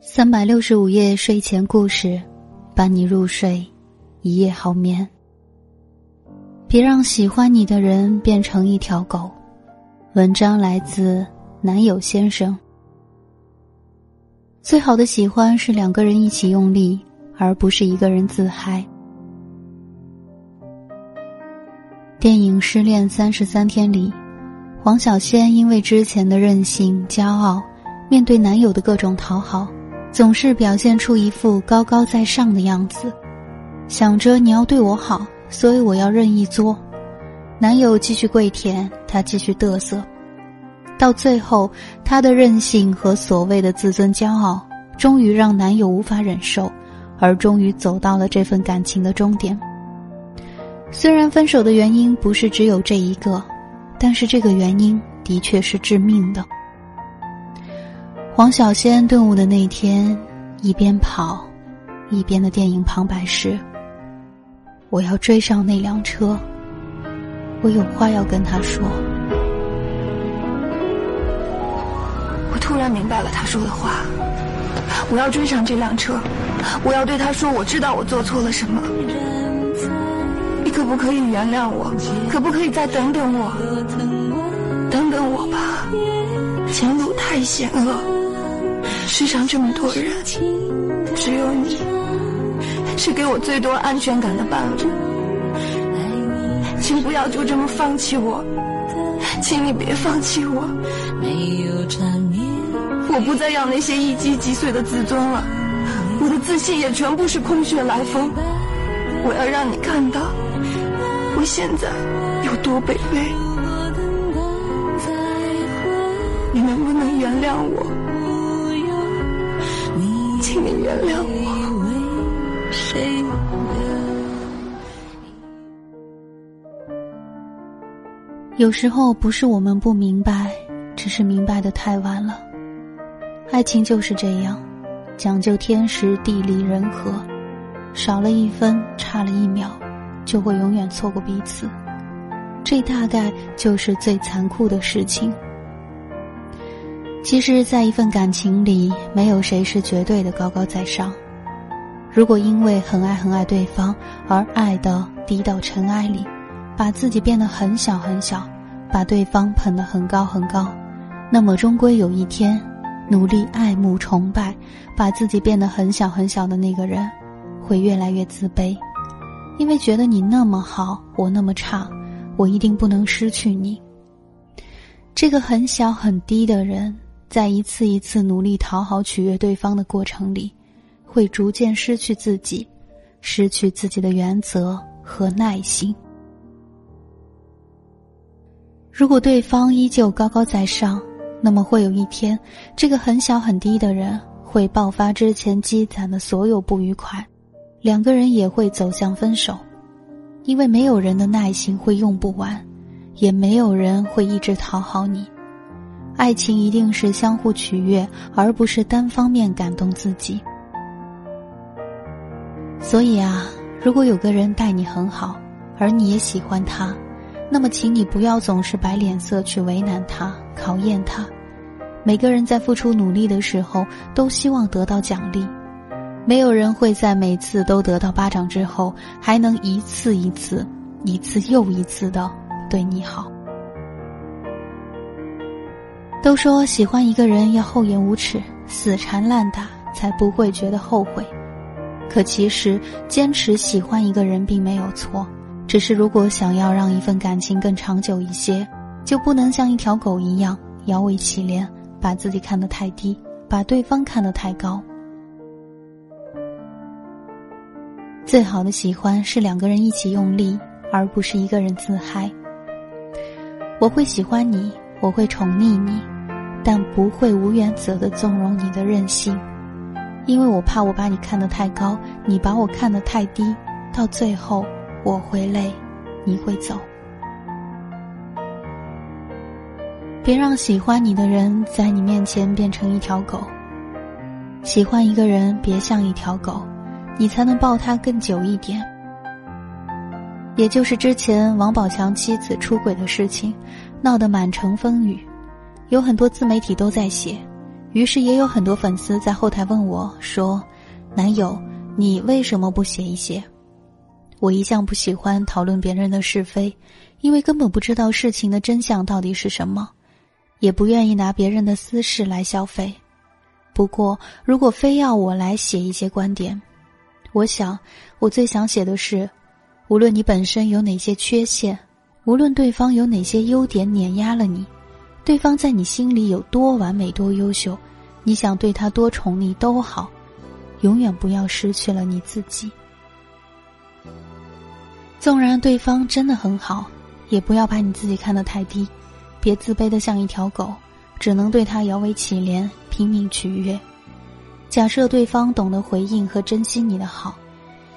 三百六十五夜睡前故事，伴你入睡，一夜好眠。别让喜欢你的人变成一条狗。文章来自男友先生。最好的喜欢是两个人一起用力，而不是一个人自嗨。电影《失恋三十三天》里，黄小仙因为之前的任性、骄傲，面对男友的各种讨好，总是表现出一副高高在上的样子，想着你要对我好，所以我要任意作。男友继续跪舔，她继续嘚瑟，到最后，她的任性和所谓的自尊骄傲，终于让男友无法忍受，而终于走到了这份感情的终点。虽然分手的原因不是只有这一个，但是这个原因的确是致命的。黄小仙顿悟的那天，一边跑，一边的电影旁白是：“我要追上那辆车，我有话要跟他说。”我突然明白了他说的话：“我要追上这辆车，我要对他说，我知道我做错了什么。”可不可以原谅我？可不可以再等等我？等等我吧，前路太险恶，世上这么多人，只有你是给我最多安全感的伴侣。请不要就这么放弃我，请你别放弃我。我不再要那些一击即碎的自尊了，我的自信也全部是空穴来风。我要让你看到。我现在有多卑微？你能不能原谅我？请你原谅我。有时候不是我们不明白，只是明白的太晚了。爱情就是这样，讲究天时地利人和，少了一分，差了一秒。就会永远错过彼此，这大概就是最残酷的事情。其实，在一份感情里，没有谁是绝对的高高在上。如果因为很爱很爱对方而爱的低到尘埃里，把自己变得很小很小，把对方捧得很高很高，那么终归有一天，努力爱慕崇拜，把自己变得很小很小的那个人，会越来越自卑。因为觉得你那么好，我那么差，我一定不能失去你。这个很小很低的人，在一次一次努力讨好取悦对方的过程里，会逐渐失去自己，失去自己的原则和耐心。如果对方依旧高高在上，那么会有一天，这个很小很低的人会爆发之前积攒的所有不愉快。两个人也会走向分手，因为没有人的耐心会用不完，也没有人会一直讨好你。爱情一定是相互取悦，而不是单方面感动自己。所以啊，如果有个人待你很好，而你也喜欢他，那么请你不要总是摆脸色去为难他、考验他。每个人在付出努力的时候，都希望得到奖励。没有人会在每次都得到巴掌之后，还能一次一次、一次又一次的对你好。都说喜欢一个人要厚颜无耻、死缠烂打，才不会觉得后悔。可其实，坚持喜欢一个人并没有错，只是如果想要让一份感情更长久一些，就不能像一条狗一样摇尾乞怜，把自己看得太低，把对方看得太高。最好的喜欢是两个人一起用力，而不是一个人自嗨。我会喜欢你，我会宠溺你，但不会无原则的纵容你的任性。因为我怕我把你看得太高，你把我看得太低，到最后我会累，你会走。别让喜欢你的人在你面前变成一条狗。喜欢一个人，别像一条狗，你才能抱他更久一点。也就是之前王宝强妻子出轨的事情，闹得满城风雨，有很多自媒体都在写。于是也有很多粉丝在后台问我说：“男友，你为什么不写一写？”我一向不喜欢讨论别人的是非，因为根本不知道事情的真相到底是什么，也不愿意拿别人的私事来消费。不过，如果非要我来写一些观点，我想，我最想写的是：无论你本身有哪些缺陷，无论对方有哪些优点碾压了你。对方在你心里有多完美、多优秀，你想对他多宠溺都好，永远不要失去了你自己。纵然对方真的很好，也不要把你自己看得太低，别自卑的像一条狗，只能对他摇尾乞怜、拼命取悦。假设对方懂得回应和珍惜你的好，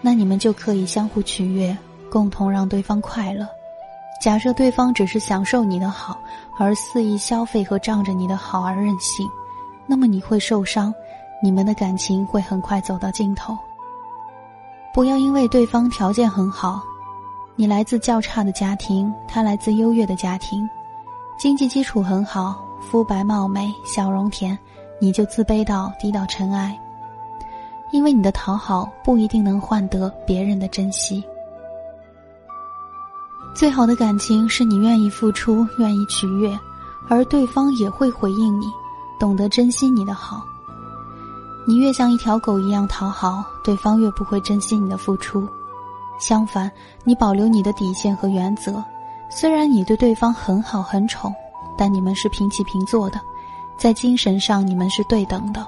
那你们就可以相互取悦，共同让对方快乐。假设对方只是享受你的好，而肆意消费和仗着你的好而任性，那么你会受伤，你们的感情会很快走到尽头。不要因为对方条件很好，你来自较差的家庭，他来自优越的家庭，经济基础很好，肤白貌美，笑容甜，你就自卑到低到尘埃。因为你的讨好不一定能换得别人的珍惜。最好的感情是你愿意付出，愿意取悦，而对方也会回应你，懂得珍惜你的好。你越像一条狗一样讨好对方，越不会珍惜你的付出。相反，你保留你的底线和原则，虽然你对对方很好很宠，但你们是平起平坐的，在精神上你们是对等的，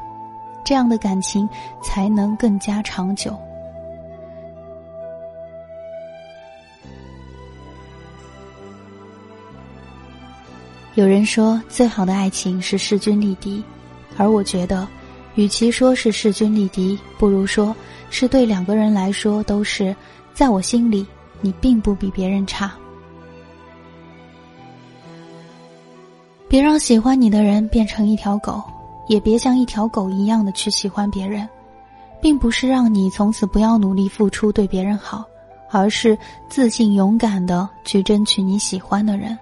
这样的感情才能更加长久。有人说，最好的爱情是势均力敌，而我觉得，与其说是势均力敌，不如说是对两个人来说都是，在我心里，你并不比别人差。别让喜欢你的人变成一条狗，也别像一条狗一样的去喜欢别人，并不是让你从此不要努力付出对别人好，而是自信勇敢的去争取你喜欢的人。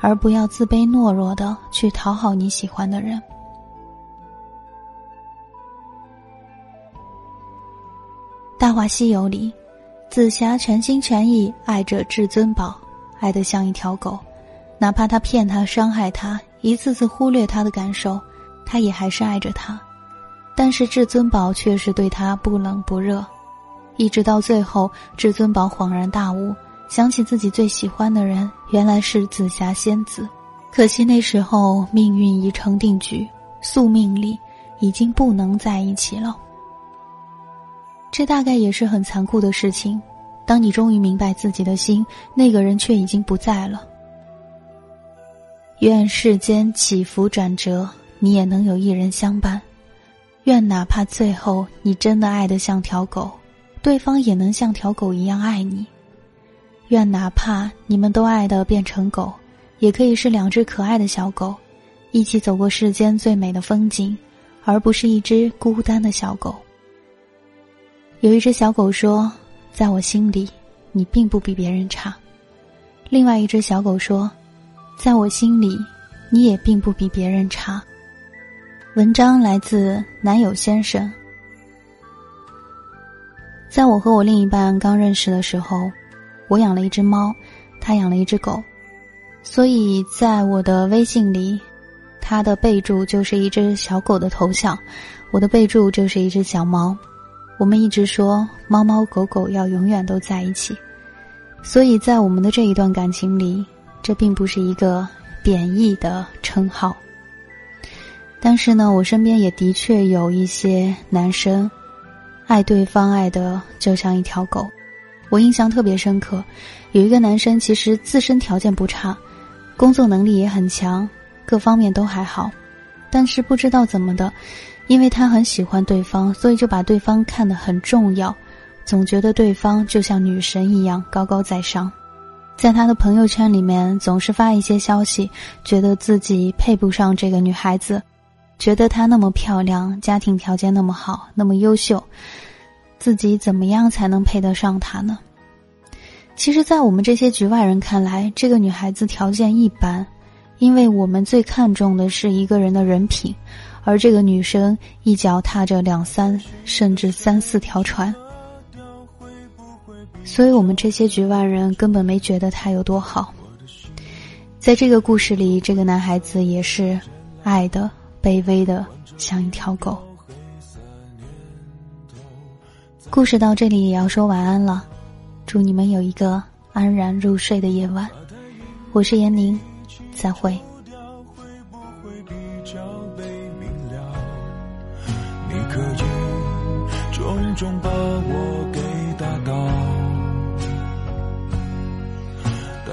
而不要自卑懦弱的去讨好你喜欢的人。《大话西游》里，紫霞全心全意爱着至尊宝，爱得像一条狗，哪怕他骗她、伤害她，一次次忽略他的感受，他也还是爱着他。但是至尊宝却是对他不冷不热，一直到最后，至尊宝恍然大悟。想起自己最喜欢的人，原来是紫霞仙子，可惜那时候命运已成定局，宿命里已经不能在一起了。这大概也是很残酷的事情。当你终于明白自己的心，那个人却已经不在了。愿世间起伏转折，你也能有一人相伴。愿哪怕最后你真的爱得像条狗，对方也能像条狗一样爱你。愿哪怕你们都爱的变成狗，也可以是两只可爱的小狗，一起走过世间最美的风景，而不是一只孤单的小狗。有一只小狗说：“在我心里，你并不比别人差。”另外一只小狗说：“在我心里，你也并不比别人差。”文章来自男友先生。在我和我另一半刚认识的时候。我养了一只猫，他养了一只狗，所以在我的微信里，他的备注就是一只小狗的头像，我的备注就是一只小猫。我们一直说猫猫狗狗要永远都在一起，所以在我们的这一段感情里，这并不是一个贬义的称号。但是呢，我身边也的确有一些男生，爱对方爱的就像一条狗。我印象特别深刻，有一个男生其实自身条件不差，工作能力也很强，各方面都还好，但是不知道怎么的，因为他很喜欢对方，所以就把对方看得很重要，总觉得对方就像女神一样高高在上，在他的朋友圈里面总是发一些消息，觉得自己配不上这个女孩子。觉得她那么漂亮，家庭条件那么好，那么优秀，自己怎么样才能配得上她呢？其实，在我们这些局外人看来，这个女孩子条件一般，因为我们最看重的是一个人的人品，而这个女生一脚踏着两三甚至三四条船，所以我们这些局外人根本没觉得他有多好。在这个故事里，这个男孩子也是爱的。卑微的像一条狗。故事到这里也要说晚安了，祝你们有一个安然入睡的夜晚。我是闫宁，再会。你可以重重把我给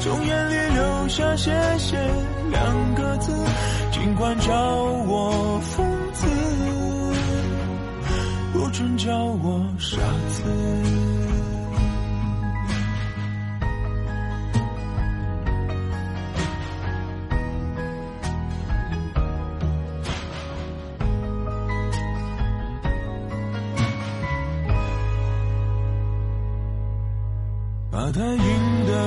从眼里流下谢谢两个字，尽管叫我疯子。不准叫我傻子。把太硬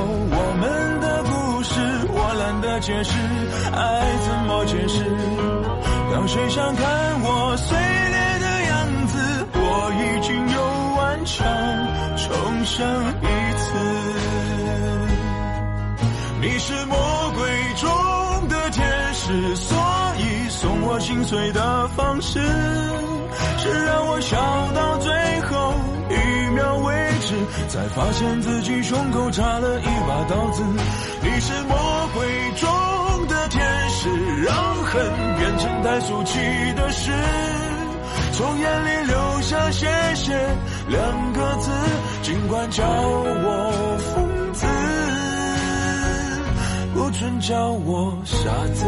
我们的故事，我懒得解释，爱怎么解释？当谁想看我碎裂的样子，我已经。又完成重生一次，你是魔鬼中的天使，所以送我心碎的方式是让我笑到最后，才发现自己胸口插了一把刀子。你是魔鬼中的天使，让恨变成太俗气的事。从眼里流下谢谢两个字，尽管叫我疯子，不准叫我傻子。